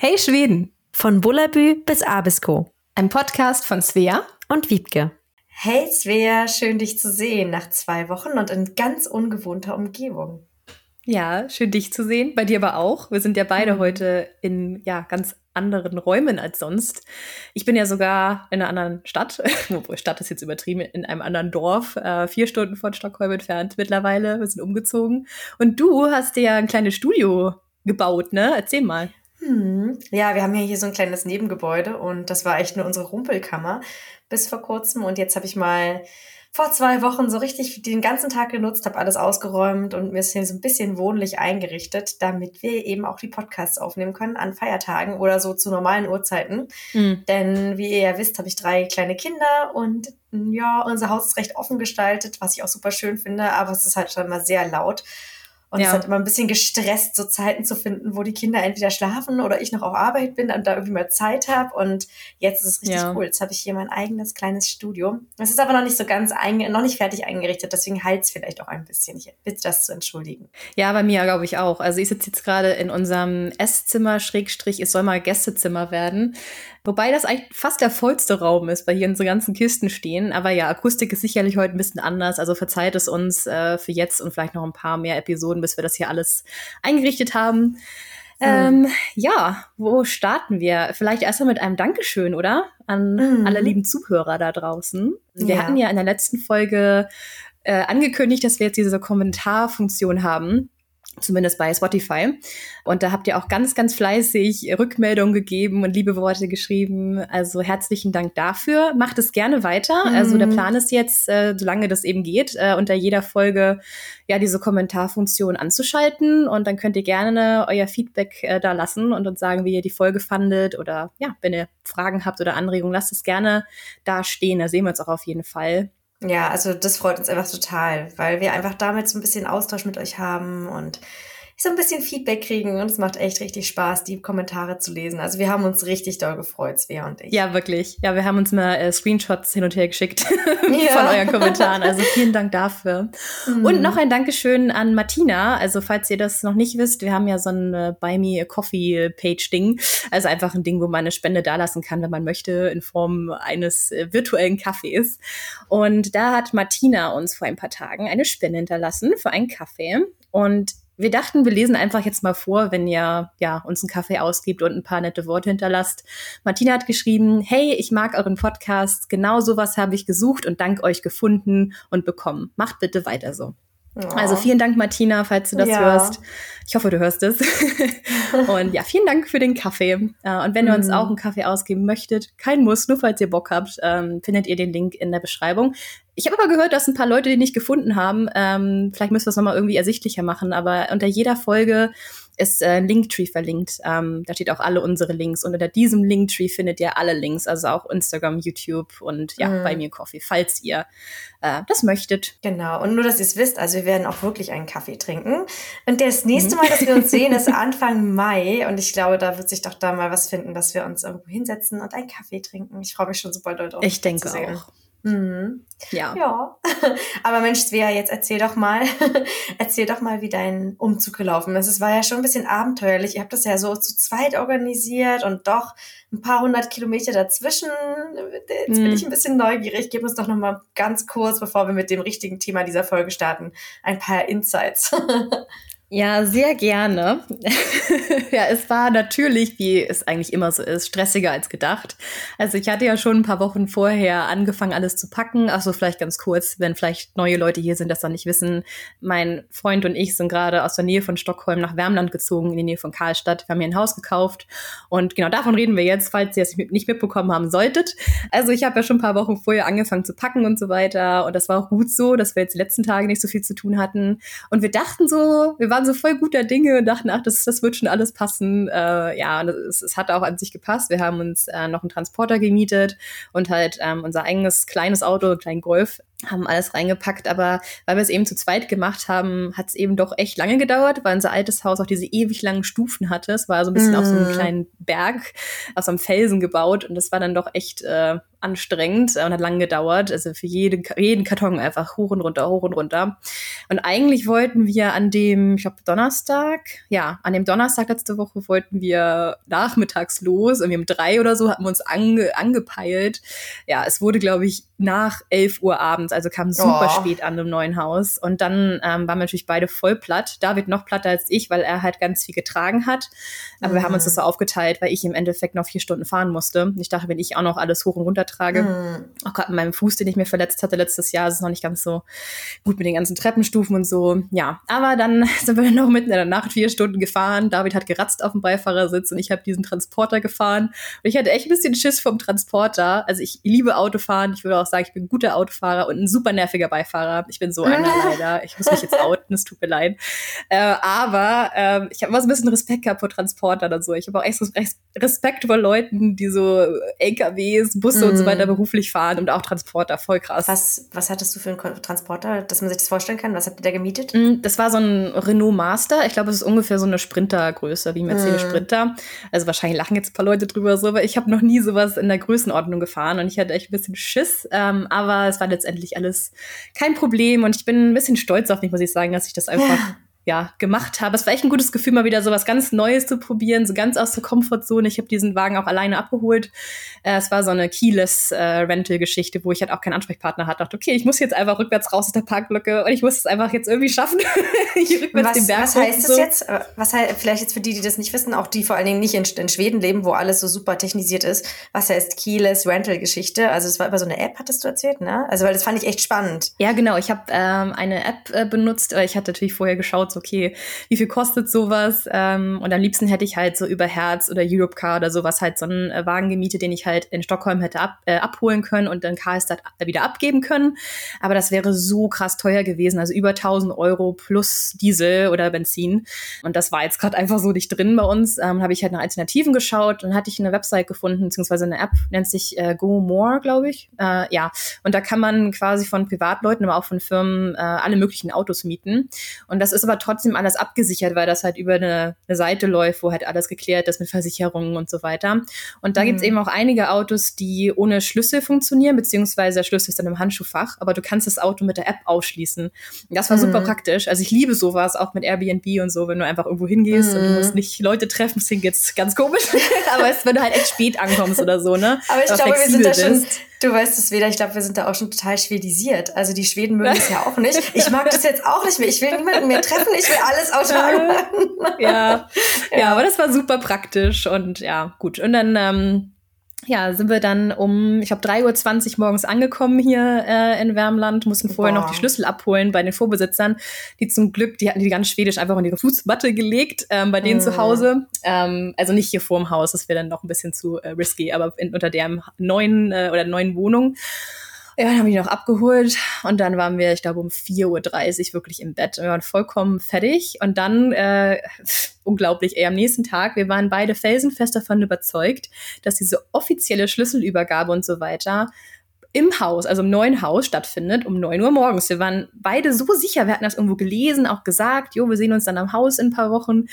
Hey Schweden! Von Bullabü bis Abisko. Ein Podcast von Svea und Wiebke. Hey Svea, schön dich zu sehen nach zwei Wochen und in ganz ungewohnter Umgebung. Ja, schön dich zu sehen. Bei dir aber auch. Wir sind ja beide mhm. heute in ja, ganz anderen Räumen als sonst. Ich bin ja sogar in einer anderen Stadt, obwohl Stadt ist jetzt übertrieben, in einem anderen Dorf, äh, vier Stunden von Stockholm entfernt mittlerweile. Wir sind umgezogen. Und du hast dir ja ein kleines Studio gebaut, ne? Erzähl mal. Hm. Ja, wir haben ja hier so ein kleines Nebengebäude und das war echt nur unsere Rumpelkammer bis vor kurzem. Und jetzt habe ich mal vor zwei Wochen so richtig den ganzen Tag genutzt, habe alles ausgeräumt und mir ist hier so ein bisschen wohnlich eingerichtet, damit wir eben auch die Podcasts aufnehmen können an Feiertagen oder so zu normalen Uhrzeiten. Mhm. Denn wie ihr ja wisst, habe ich drei kleine Kinder und ja, unser Haus ist recht offen gestaltet, was ich auch super schön finde, aber es ist halt schon mal sehr laut. Und ja. es hat immer ein bisschen gestresst, so Zeiten zu finden, wo die Kinder entweder schlafen oder ich noch auf Arbeit bin und da irgendwie mal Zeit habe. Und jetzt ist es richtig ja. cool. Jetzt habe ich hier mein eigenes kleines Studio. Es ist aber noch nicht so ganz noch nicht fertig eingerichtet, deswegen halt es vielleicht auch ein bisschen. Ich bitte das zu entschuldigen. Ja, bei mir glaube ich auch. Also ich sitze jetzt gerade in unserem Esszimmer, Schrägstrich, es soll mal Gästezimmer werden. Wobei das eigentlich fast der vollste Raum ist, weil hier unsere ganzen Kisten stehen. Aber ja, Akustik ist sicherlich heute ein bisschen anders. Also verzeiht es uns äh, für jetzt und vielleicht noch ein paar mehr Episoden, bis wir das hier alles eingerichtet haben. Mhm. Ähm, ja, wo starten wir? Vielleicht erstmal mit einem Dankeschön, oder? An mhm. alle lieben Zuhörer da draußen. Wir ja. hatten ja in der letzten Folge äh, angekündigt, dass wir jetzt diese Kommentarfunktion haben zumindest bei Spotify. Und da habt ihr auch ganz, ganz fleißig Rückmeldungen gegeben und liebe Worte geschrieben. Also herzlichen Dank dafür. Macht es gerne weiter. Mhm. Also der Plan ist jetzt, äh, solange das eben geht, äh, unter jeder Folge ja diese Kommentarfunktion anzuschalten. Und dann könnt ihr gerne euer Feedback äh, da lassen und uns sagen, wie ihr die Folge fandet. Oder ja, wenn ihr Fragen habt oder Anregungen, lasst es gerne da stehen. Da sehen wir uns auch auf jeden Fall. Ja, also das freut uns einfach total, weil wir einfach damit so ein bisschen Austausch mit euch haben und so ein bisschen Feedback kriegen und es macht echt richtig Spaß, die Kommentare zu lesen. Also wir haben uns richtig doll gefreut, Svea und ich. Ja, wirklich. Ja, wir haben uns mal äh, Screenshots hin und her geschickt ja. von euren Kommentaren. Also vielen Dank dafür. Mhm. Und noch ein Dankeschön an Martina. Also falls ihr das noch nicht wisst, wir haben ja so ein äh, Buy Me a Coffee Page Ding. Also einfach ein Ding, wo man eine Spende dalassen kann, wenn man möchte, in Form eines äh, virtuellen Kaffees. Und da hat Martina uns vor ein paar Tagen eine Spende hinterlassen für einen Kaffee. Und wir dachten, wir lesen einfach jetzt mal vor, wenn ihr ja, uns einen Kaffee ausgibt und ein paar nette Worte hinterlasst. Martina hat geschrieben, hey, ich mag euren Podcast, genau sowas habe ich gesucht und dank euch gefunden und bekommen. Macht bitte weiter so. Also vielen Dank, Martina, falls du das ja. hörst. Ich hoffe, du hörst es. und ja, vielen Dank für den Kaffee. Äh, und wenn ihr uns mhm. auch einen Kaffee ausgeben möchtet, kein Muss, nur falls ihr Bock habt, ähm, findet ihr den Link in der Beschreibung. Ich habe aber gehört, dass ein paar Leute den nicht gefunden haben. Ähm, vielleicht müssen wir es nochmal irgendwie ersichtlicher machen, aber unter jeder Folge ist äh, Linktree verlinkt. Ähm, da steht auch alle unsere Links. Und unter diesem Linktree findet ihr alle Links, also auch Instagram, YouTube und ja, mhm. bei mir Coffee, falls ihr äh, das möchtet. Genau. Und nur, dass ihr es wisst, also wir werden auch wirklich einen Kaffee trinken. Und das nächste mhm. Mal, dass wir uns sehen, ist Anfang Mai. Und ich glaube, da wird sich doch da mal was finden, dass wir uns irgendwo hinsetzen und einen Kaffee trinken. Ich freue mich schon super doll drauf. Ich denke auch. Mhm. Ja. Ja. Aber Mensch, Svea, jetzt erzähl doch mal, erzähl doch mal, wie dein Umzug gelaufen ist. Es war ja schon ein bisschen abenteuerlich. Ihr habt das ja so zu zweit organisiert und doch ein paar hundert Kilometer dazwischen. Jetzt mhm. bin ich ein bisschen neugierig. Gib uns doch noch mal ganz kurz, bevor wir mit dem richtigen Thema dieser Folge starten, ein paar Insights. Ja, sehr gerne. ja, es war natürlich, wie es eigentlich immer so ist, stressiger als gedacht. Also ich hatte ja schon ein paar Wochen vorher angefangen, alles zu packen. Ach so, vielleicht ganz kurz, wenn vielleicht neue Leute hier sind, das dann nicht wissen. Mein Freund und ich sind gerade aus der Nähe von Stockholm nach Wärmland gezogen, in die Nähe von Karlstadt. Wir haben hier ein Haus gekauft. Und genau davon reden wir jetzt, falls ihr es nicht mitbekommen haben solltet. Also ich habe ja schon ein paar Wochen vorher angefangen zu packen und so weiter. Und das war auch gut so, dass wir jetzt die letzten Tage nicht so viel zu tun hatten. Und wir dachten so, wir waren waren so voll guter Dinge und dachten, ach, das, das wird schon alles passen. Äh, ja, und es, es hat auch an sich gepasst. Wir haben uns äh, noch einen Transporter gemietet und halt ähm, unser eigenes kleines Auto, einen kleinen Golf, haben alles reingepackt, aber weil wir es eben zu zweit gemacht haben, hat es eben doch echt lange gedauert, weil unser altes Haus auch diese ewig langen Stufen hatte. Es war so ein bisschen mm. auf so einem mhm. kleinen Berg, aus so einem Felsen gebaut und das war dann doch echt äh, anstrengend und hat lang gedauert. Also für jeden, jeden Karton einfach hoch und runter, hoch und runter. Und eigentlich wollten wir an dem, ich glaube, Donnerstag, ja, an dem Donnerstag letzte Woche wollten wir nachmittags los. Irgendwie um drei oder so hatten wir uns ange, angepeilt. Ja, es wurde, glaube ich, nach 11 Uhr abends, also kam super oh. spät an im neuen Haus. Und dann ähm, waren wir natürlich beide voll platt. David noch platter als ich, weil er halt ganz viel getragen hat. Aber mhm. wir haben uns das so aufgeteilt, weil ich im Endeffekt noch vier Stunden fahren musste. Ich dachte, wenn ich auch noch alles hoch und runter trage, mhm. auch gerade mit meinem Fuß, den ich mir verletzt hatte letztes Jahr, ist es noch nicht ganz so gut mit den ganzen Treppenstufen und so. Ja, aber dann sind wir noch mitten in der Nacht vier Stunden gefahren. David hat geratzt auf dem Beifahrersitz und ich habe diesen Transporter gefahren. Und ich hatte echt ein bisschen Schiss vom Transporter. Also ich liebe Autofahren. Ich würde auch sagen, ich bin ein guter Autofahrer und ein super nerviger Beifahrer. Ich bin so einer leider. Ich muss mich jetzt outen, es tut mir leid. Äh, aber äh, ich habe immer so ein bisschen Respekt gehabt vor Transportern und so. Ich habe auch echt so Respekt vor Leuten, die so LKWs, Busse mm. und so weiter mhm. beruflich fahren und auch Transporter. Voll krass. Was, was hattest du für einen Transporter, dass man sich das vorstellen kann? Was habt ihr da gemietet? Mm, das war so ein Renault Master. Ich glaube, es ist ungefähr so eine Sprintergröße, wie Mercedes mm. Sprinter. Also wahrscheinlich lachen jetzt ein paar Leute drüber so, aber ich habe noch nie sowas in der Größenordnung gefahren und ich hatte echt ein bisschen Schiss. Ähm, aber es war letztendlich alles kein Problem und ich bin ein bisschen stolz auf mich, muss ich sagen, dass ich das einfach ja ja, gemacht habe. Es war echt ein gutes Gefühl, mal wieder so was ganz Neues zu probieren, so ganz aus der Komfortzone. Ich habe diesen Wagen auch alleine abgeholt. Äh, es war so eine keyless äh, Rental-Geschichte, wo ich halt auch keinen Ansprechpartner hatte. Dachte, okay, ich muss jetzt einfach rückwärts raus aus der Parklücke und ich muss es einfach jetzt irgendwie schaffen, hier rückwärts was, den Berg Was heißt so. das jetzt? Äh, was heißt, vielleicht jetzt für die, die das nicht wissen, auch die vor allen Dingen nicht in, in Schweden leben, wo alles so super technisiert ist. Was heißt keyless Rental-Geschichte? Also es war über so eine App, hattest du erzählt, ne? Also weil das fand ich echt spannend. Ja, genau. Ich habe ähm, eine App äh, benutzt. Ich hatte natürlich vorher geschaut, so okay, wie viel kostet sowas? Ähm, und am liebsten hätte ich halt so über Herz oder Europcar oder sowas halt so einen äh, Wagen gemietet, den ich halt in Stockholm hätte ab, äh, abholen können und dann Karlstad wieder abgeben können. Aber das wäre so krass teuer gewesen, also über 1000 Euro plus Diesel oder Benzin. Und das war jetzt gerade einfach so nicht drin bei uns. Ähm, habe ich halt nach Alternativen geschaut und hatte ich eine Website gefunden, beziehungsweise eine App, nennt sich äh, Go More, glaube ich. Äh, ja, und da kann man quasi von Privatleuten, aber auch von Firmen äh, alle möglichen Autos mieten. Und das ist aber trotzdem alles abgesichert, weil das halt über eine, eine Seite läuft, wo halt alles geklärt ist mit Versicherungen und so weiter. Und da mhm. gibt es eben auch einige Autos, die ohne Schlüssel funktionieren, beziehungsweise der Schlüssel ist dann im Handschuhfach, aber du kannst das Auto mit der App ausschließen. Das war mhm. super praktisch. Also ich liebe sowas, auch mit Airbnb und so, wenn du einfach irgendwo hingehst mhm. und du musst nicht Leute treffen, das klingt jetzt ganz komisch, aber es, wenn du halt echt spät ankommst oder so, ne? Aber ich aber glaube, wir sind da schon, Du weißt es wieder, ich glaube, wir sind da auch schon total schwedisiert. Also die Schweden mögen es ja auch nicht. Ich mag das jetzt auch nicht mehr. Ich will niemanden mehr treffen, ich will alles autark machen. Ja. ja, ja, aber das war super praktisch und ja, gut. Und dann ähm, ja, sind wir dann um, ich glaube, 3.20 Uhr morgens angekommen hier äh, in Wärmland, mussten vorher Boah. noch die Schlüssel abholen bei den Vorbesitzern, die zum Glück, die hatten die ganz schwedisch einfach in ihre Fußmatte gelegt, ähm, bei denen mm. zu Hause. Ähm, also nicht hier vorm Haus, das wäre dann noch ein bisschen zu äh, risky, aber in, unter der neuen äh, oder neuen Wohnung. Ja, dann habe ich noch abgeholt und dann waren wir, ich glaube, um 4.30 Uhr wirklich im Bett. Wir waren vollkommen fertig und dann, äh, unglaublich, ey, am nächsten Tag, wir waren beide felsenfest davon überzeugt, dass diese offizielle Schlüsselübergabe und so weiter im Haus, also im neuen Haus stattfindet um neun Uhr morgens. Wir waren beide so sicher, wir hatten das irgendwo gelesen, auch gesagt, jo, wir sehen uns dann am Haus in ein paar Wochen.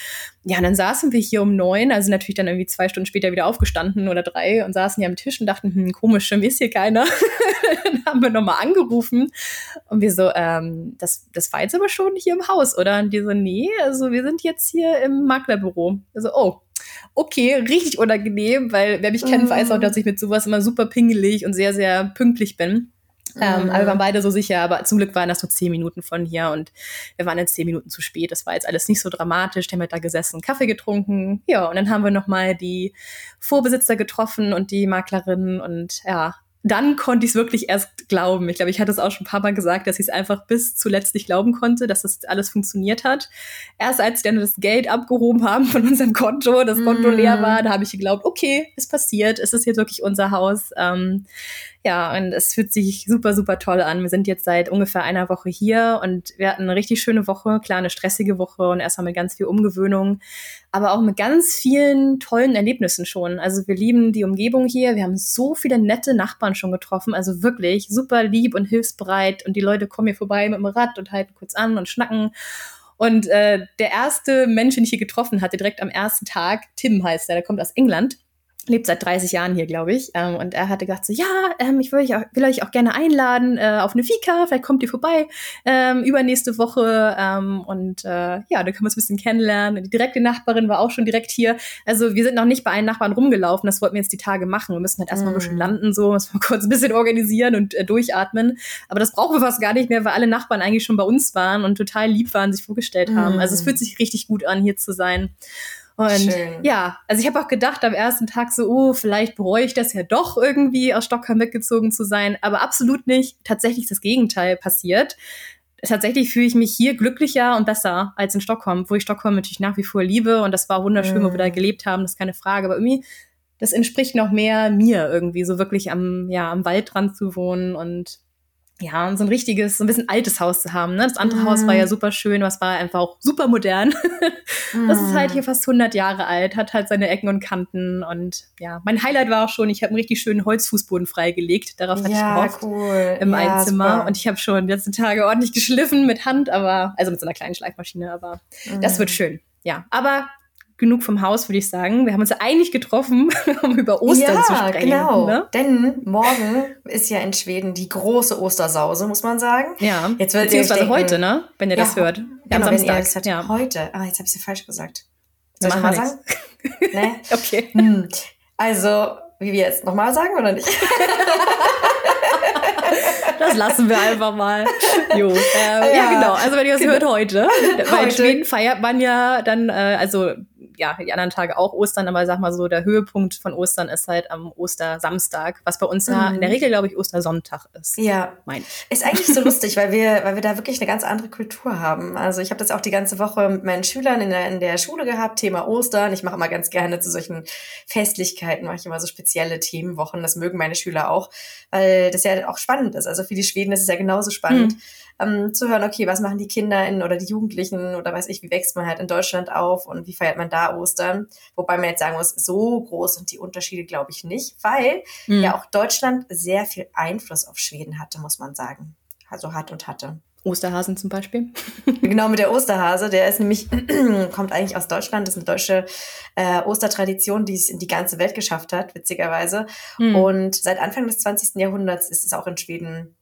Ja, und dann saßen wir hier um neun, also natürlich dann irgendwie zwei Stunden später wieder aufgestanden oder drei und saßen hier am Tisch und dachten, hm, komisch, schon ist hier keiner. dann haben wir nochmal angerufen und wir so, ähm, das, das war jetzt aber schon hier im Haus, oder? Und die so, nee, also wir sind jetzt hier im Maklerbüro. Also, oh, okay, richtig unangenehm, weil wer mich kennt, mhm. weiß auch, dass ich mit sowas immer super pingelig und sehr, sehr pünktlich bin. Ähm, aber wir waren beide so sicher, aber zum Glück waren das nur zehn Minuten von hier und wir waren jetzt zehn Minuten zu spät. Das war jetzt alles nicht so dramatisch. Der haben da gesessen, Kaffee getrunken. Ja, und dann haben wir nochmal die Vorbesitzer getroffen und die Maklerin und ja, dann konnte ich es wirklich erst glauben. Ich glaube, ich hatte es auch schon ein paar Mal gesagt, dass ich es einfach bis zuletzt nicht glauben konnte, dass das alles funktioniert hat. Erst als sie dann das Geld abgehoben haben von unserem Konto, das Konto mm. leer war, da habe ich geglaubt, okay, es passiert, es ist jetzt wirklich unser Haus. Ähm, ja, und es fühlt sich super, super toll an. Wir sind jetzt seit ungefähr einer Woche hier und wir hatten eine richtig schöne Woche, klar, eine stressige Woche und erstmal mit ganz viel Umgewöhnung, aber auch mit ganz vielen tollen Erlebnissen schon. Also wir lieben die Umgebung hier. Wir haben so viele nette Nachbarn schon getroffen. Also wirklich super lieb und hilfsbereit. Und die Leute kommen hier vorbei mit dem Rad und halten kurz an und schnacken. Und äh, der erste Mensch, den ich hier getroffen hatte, direkt am ersten Tag, Tim heißt er, der kommt aus England lebt seit 30 Jahren hier, glaube ich. Ähm, und er hatte gesagt so, ja, ähm, ich will euch, auch, will euch auch gerne einladen äh, auf eine Fika, vielleicht kommt ihr vorbei ähm, übernächste Woche. Ähm, und äh, ja, dann können wir uns ein bisschen kennenlernen. Die direkte Nachbarin war auch schon direkt hier. Also wir sind noch nicht bei allen Nachbarn rumgelaufen, das wollten wir jetzt die Tage machen. Wir müssen halt erstmal mm. ein bisschen mhm. landen, so, müssen wir kurz ein bisschen organisieren und äh, durchatmen. Aber das brauchen wir fast gar nicht mehr, weil alle Nachbarn eigentlich schon bei uns waren und total lieb waren, sich vorgestellt mm. haben. Also es fühlt sich richtig gut an, hier zu sein. Und Schön. ja, also ich habe auch gedacht am ersten Tag so, oh, vielleicht bereue ich das ja doch irgendwie aus Stockholm weggezogen zu sein, aber absolut nicht. Tatsächlich ist das Gegenteil passiert. Tatsächlich fühle ich mich hier glücklicher und besser als in Stockholm, wo ich Stockholm natürlich nach wie vor liebe und das war wunderschön, mm. wo wir da mhm. gelebt haben, das ist keine Frage, aber irgendwie das entspricht noch mehr mir irgendwie, so wirklich am, ja, am Waldrand zu wohnen und ja, so ein richtiges, so ein bisschen altes Haus zu haben. Ne? Das andere mm. Haus war ja mhm. super schön, was war einfach auch super modern. mm. Das ist halt hier fast 100 Jahre alt, hat halt seine Ecken und Kanten und ja, mein Highlight war auch schon, ich habe einen richtig schönen Holzfußboden freigelegt. Darauf hatte ja, ich gehofft cool. im ja, Einzimmer super. und ich habe schon die letzten Tage ordentlich geschliffen mit Hand, aber also mit so einer kleinen Schleifmaschine, aber mm. das wird schön. Ja, aber genug vom Haus, würde ich sagen. Wir haben uns eigentlich getroffen, um über Ostern ja, zu sprechen. Genau. Ne? Denn morgen ist ja in Schweden die große Ostersause, muss man sagen. Ja, jetzt wird beziehungsweise denken, heute, ne? Wenn ihr ja, das hört. Ja, genau, am Samstag. Wenn ihr das ja. Heute. Ah, jetzt habe ich es ja falsch gesagt. Soll ich mal sagen? nee? Okay. Hm. Also, wie wir jetzt nochmal sagen oder nicht? Das lassen wir einfach mal. Jo. Ähm, ja, ja, genau. Also wenn ihr das genau. hört heute, weil in Schweden feiert man ja dann, äh, also ja, die anderen Tage auch Ostern, aber sag mal so, der Höhepunkt von Ostern ist halt am Ostersamstag, was bei uns ja in der mhm. Regel, glaube ich, Ostersonntag ist. Ja. Mein. Ist eigentlich so lustig, weil wir, weil wir da wirklich eine ganz andere Kultur haben. Also ich habe das auch die ganze Woche mit meinen Schülern in der, in der Schule gehabt, Thema Ostern. Ich mache immer ganz gerne zu solchen Festlichkeiten, mache ich immer so spezielle Themenwochen. Das mögen meine Schüler auch, weil das ja auch spannend ist. Also für die Schweden ist es ja genauso spannend. Mhm ähm, zu hören, okay, was machen die Kinder in, oder die Jugendlichen oder weiß ich, wie wächst man halt in Deutschland auf und wie feiert man da Ostern? Wobei man jetzt sagen muss, so groß sind die Unterschiede, glaube ich, nicht, weil mhm. ja auch Deutschland sehr viel Einfluss auf Schweden hatte, muss man sagen. Also hat und hatte. Osterhasen zum Beispiel. genau, mit der Osterhase. Der ist nämlich, kommt eigentlich aus Deutschland. Das ist eine deutsche äh, Ostertradition, die es in die ganze Welt geschafft hat, witzigerweise. Mhm. Und seit Anfang des 20. Jahrhunderts ist es auch in Schweden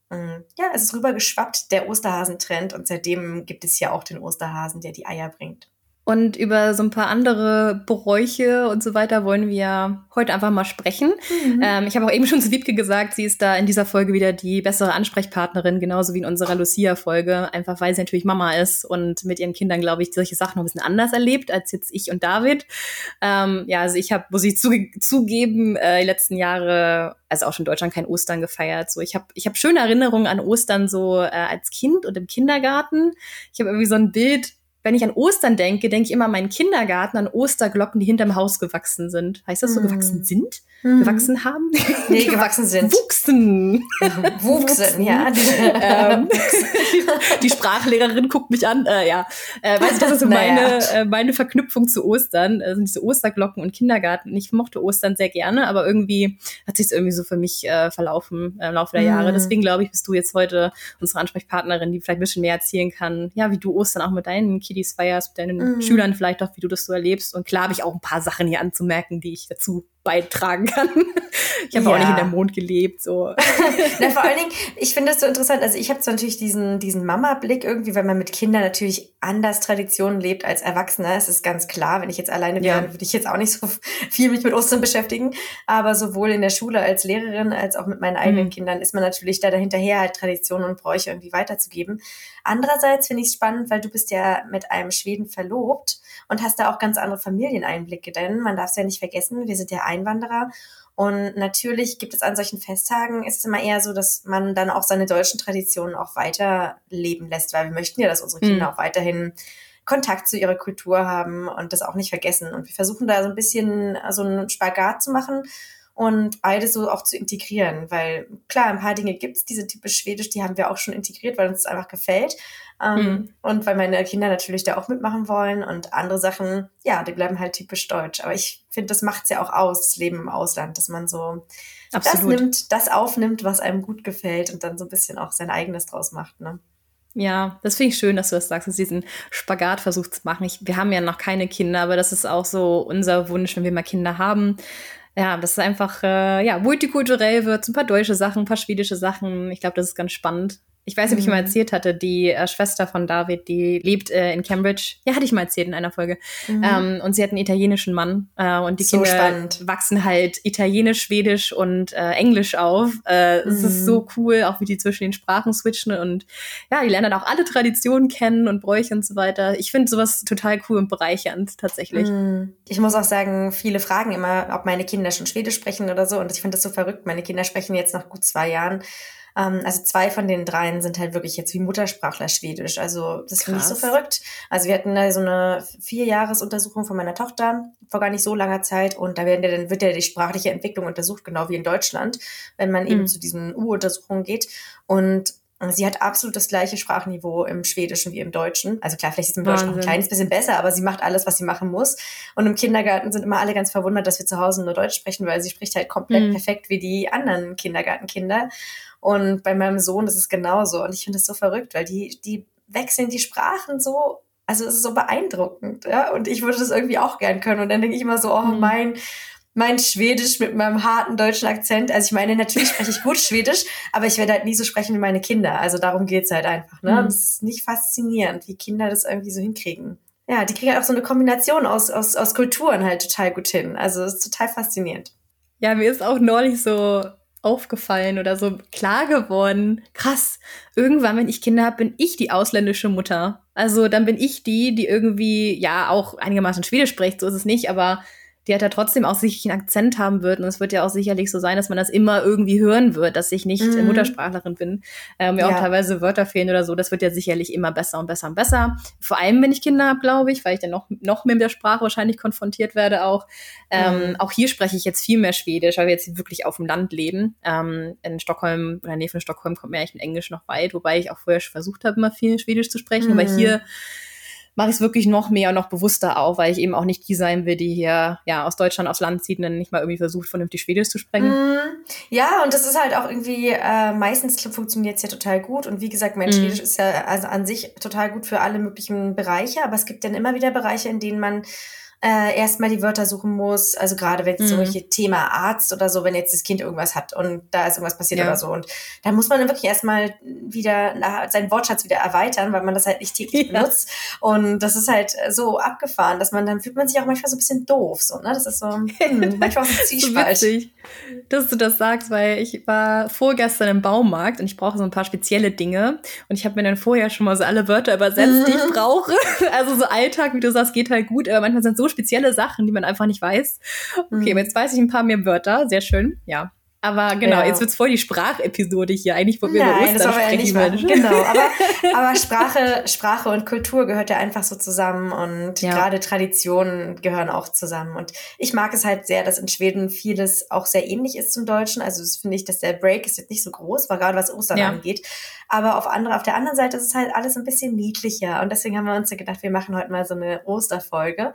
ja, es ist rübergeschwappt, der Osterhasentrend. Und seitdem gibt es ja auch den Osterhasen, der die Eier bringt. Und über so ein paar andere Bräuche und so weiter wollen wir heute einfach mal sprechen. Mhm. Ähm, ich habe auch eben schon zu Wiebke gesagt, sie ist da in dieser Folge wieder die bessere Ansprechpartnerin, genauso wie in unserer Lucia-Folge, einfach weil sie natürlich Mama ist und mit ihren Kindern, glaube ich, solche Sachen noch ein bisschen anders erlebt als jetzt ich und David. Ähm, ja, also ich habe, muss ich zuge zugeben, äh, die letzten Jahre, also auch schon in Deutschland kein Ostern gefeiert. So, ich habe ich hab schöne Erinnerungen an Ostern so äh, als Kind und im Kindergarten. Ich habe irgendwie so ein Bild wenn ich an Ostern denke, denke ich immer an meinen Kindergarten, an Osterglocken, die hinterm Haus gewachsen sind. Heißt das so, mm. gewachsen sind? Mhm. Gewachsen haben? Nee, gewachsen sind. Wuchsen. Wuchsen, ja. Die, ähm, die, Sprachlehrerin guckt mich an. Äh, ja, äh, weißt du, das ist so naja. meine, äh, meine Verknüpfung zu Ostern. Das sind diese Osterglocken und Kindergarten. Ich mochte Ostern sehr gerne, aber irgendwie hat sich irgendwie so für mich äh, verlaufen äh, im Laufe der Jahre. Mhm. Deswegen glaube ich, bist du jetzt heute unsere Ansprechpartnerin, die vielleicht ein bisschen mehr erzählen kann, ja, wie du Ostern auch mit deinen Kiddies feierst, mit deinen mhm. Schülern vielleicht auch, wie du das so erlebst. Und klar habe ich auch ein paar Sachen hier anzumerken, die ich dazu beitragen kann. Ich habe ja. auch nicht in der Mond gelebt. So. Na, vor allen Dingen, ich finde das so interessant. Also ich habe zwar natürlich diesen, diesen Mama-Blick irgendwie, weil man mit Kindern natürlich anders Traditionen lebt als Erwachsener. Es ist ganz klar, wenn ich jetzt alleine wäre, ja. würde ich jetzt auch nicht so viel mich mit Ostern beschäftigen. Aber sowohl in der Schule als Lehrerin als auch mit meinen eigenen mhm. Kindern ist man natürlich da dahinterher, halt Traditionen und Bräuche irgendwie weiterzugeben. Andererseits finde ich es spannend, weil du bist ja mit einem Schweden verlobt und hast da auch ganz andere Familieneinblicke. Denn man darf es ja nicht vergessen, wir sind ja Einwanderer. Und natürlich gibt es an solchen Festtagen, ist es immer eher so, dass man dann auch seine deutschen Traditionen auch weiterleben lässt, weil wir möchten ja, dass unsere Kinder mhm. auch weiterhin Kontakt zu ihrer Kultur haben und das auch nicht vergessen. Und wir versuchen da so ein bisschen so einen Spagat zu machen und beides so auch zu integrieren, weil klar, ein paar Dinge gibt's, diese typisch Schwedisch, die haben wir auch schon integriert, weil uns das einfach gefällt. Ähm, mhm. Und weil meine Kinder natürlich da auch mitmachen wollen und andere Sachen, ja, die bleiben halt typisch deutsch. Aber ich finde, das macht's ja auch aus, das Leben im Ausland, dass man so Absolut. das nimmt, das aufnimmt, was einem gut gefällt und dann so ein bisschen auch sein eigenes draus macht, ne? Ja, das finde ich schön, dass du das sagst, dass diesen Spagat versucht zu machen. Ich, wir haben ja noch keine Kinder, aber das ist auch so unser Wunsch, wenn wir mal Kinder haben, ja, das ist einfach, äh, ja, multikulturell wird, ein paar deutsche Sachen, ein paar schwedische Sachen. Ich glaube, das ist ganz spannend. Ich weiß nicht, ob ich mal mhm. erzählt hatte, die äh, Schwester von David, die lebt äh, in Cambridge. Ja, hatte ich mal erzählt in einer Folge. Mhm. Ähm, und sie hat einen italienischen Mann. Äh, und die so Kinder spannend. wachsen halt italienisch, schwedisch und äh, englisch auf. Äh, mhm. Es ist so mhm. cool, auch wie die zwischen den Sprachen switchen. Und ja, die lernen dann auch alle Traditionen kennen und Bräuche und so weiter. Ich finde sowas total cool und bereichernd, tatsächlich. Mhm. Ich muss auch sagen, viele fragen immer, ob meine Kinder schon Schwedisch sprechen oder so. Und ich finde das so verrückt. Meine Kinder sprechen jetzt nach gut zwei Jahren also zwei von den dreien sind halt wirklich jetzt wie Muttersprachler Schwedisch. Also das finde ich so verrückt. Also wir hatten da so eine Vierjahresuntersuchung von meiner Tochter vor gar nicht so langer Zeit und da werden ja dann wird ja die sprachliche Entwicklung untersucht, genau wie in Deutschland, wenn man mhm. eben zu diesen U-Untersuchungen geht. Und Sie hat absolut das gleiche Sprachniveau im Schwedischen wie im Deutschen. Also klar, vielleicht ist es im Deutschen noch ein kleines bisschen besser, aber sie macht alles, was sie machen muss. Und im Kindergarten sind immer alle ganz verwundert, dass wir zu Hause nur Deutsch sprechen, weil sie spricht halt komplett mhm. perfekt wie die anderen Kindergartenkinder. Und bei meinem Sohn ist es genauso. Und ich finde das so verrückt, weil die, die wechseln die Sprachen so, also es ist so beeindruckend. Ja? Und ich würde das irgendwie auch gern können. Und dann denke ich immer so, oh mhm. mein, mein Schwedisch mit meinem harten deutschen Akzent. Also ich meine, natürlich spreche ich gut Schwedisch, aber ich werde halt nie so sprechen wie meine Kinder. Also darum geht's halt einfach. Ne? Mhm. es ist nicht faszinierend, wie Kinder das irgendwie so hinkriegen. Ja, die kriegen halt auch so eine Kombination aus, aus, aus Kulturen halt total gut hin. Also es ist total faszinierend. Ja, mir ist auch neulich so aufgefallen oder so klar geworden. Krass, irgendwann, wenn ich Kinder habe, bin ich die ausländische Mutter. Also dann bin ich die, die irgendwie, ja, auch einigermaßen Schwedisch spricht, so ist es nicht, aber die hat ja trotzdem auch sicherlich einen Akzent haben wird. Und es wird ja auch sicherlich so sein, dass man das immer irgendwie hören wird, dass ich nicht mhm. Muttersprachlerin bin. Äh, mir ja. auch teilweise Wörter fehlen oder so. Das wird ja sicherlich immer besser und besser und besser. Vor allem, wenn ich Kinder habe, glaube ich, weil ich dann noch, noch mehr mit der Sprache wahrscheinlich konfrontiert werde auch. Ähm, mhm. Auch hier spreche ich jetzt viel mehr Schwedisch, weil wir jetzt wirklich auf dem Land leben. Ähm, in Stockholm, oder in der Nähe von Stockholm kommt mir eigentlich ein Englisch noch weit, wobei ich auch vorher schon versucht habe, immer viel Schwedisch zu sprechen. Mhm. Aber hier mache ich es wirklich noch mehr und noch bewusster auf, weil ich eben auch nicht die sein will, die hier ja aus Deutschland aufs Land zieht und dann nicht mal irgendwie versucht, vernünftig Schwedisch zu sprechen. Mm, ja, und das ist halt auch irgendwie, äh, meistens funktioniert es ja total gut. Und wie gesagt, mein mm. Schwedisch ist ja also an sich total gut für alle möglichen Bereiche, aber es gibt dann immer wieder Bereiche, in denen man äh, erstmal die Wörter suchen muss. Also gerade wenn es mhm. solche Thema Arzt oder so, wenn jetzt das Kind irgendwas hat und da ist irgendwas passiert ja. oder so. Und da muss man dann wirklich erstmal wieder na, seinen Wortschatz wieder erweitern, weil man das halt nicht täglich ja. benutzt. Und das ist halt so abgefahren, dass man dann fühlt man sich auch manchmal so ein bisschen doof. So, ne? Das ist so hm, manchmal auch ein Zwiespalt. so witzig, dass du das sagst, weil ich war vorgestern im Baumarkt und ich brauche so ein paar spezielle Dinge. Und ich habe mir dann vorher schon mal so alle Wörter übersetzt, mhm. die ich mhm. brauche. Also so Alltag, wie du sagst, geht halt gut, aber manchmal sind so spezielle Sachen, die man einfach nicht weiß. Okay, mhm. jetzt weiß ich ein paar mehr Wörter. Sehr schön. Ja. Aber genau, ja. jetzt wird's voll die Sprachepisode hier. Eigentlich wollten wir über Ostern sprechen. Ja genau, aber, aber Sprache, Sprache und Kultur gehört ja einfach so zusammen und ja. gerade Traditionen gehören auch zusammen. Und ich mag es halt sehr, dass in Schweden vieles auch sehr ähnlich ist zum Deutschen. Also das finde ich, dass der Break ist jetzt nicht so groß, war gerade was Ostern ja. angeht. Aber auf, andere, auf der anderen Seite ist es halt alles ein bisschen niedlicher. Und deswegen haben wir uns ja gedacht, wir machen heute mal so eine Osterfolge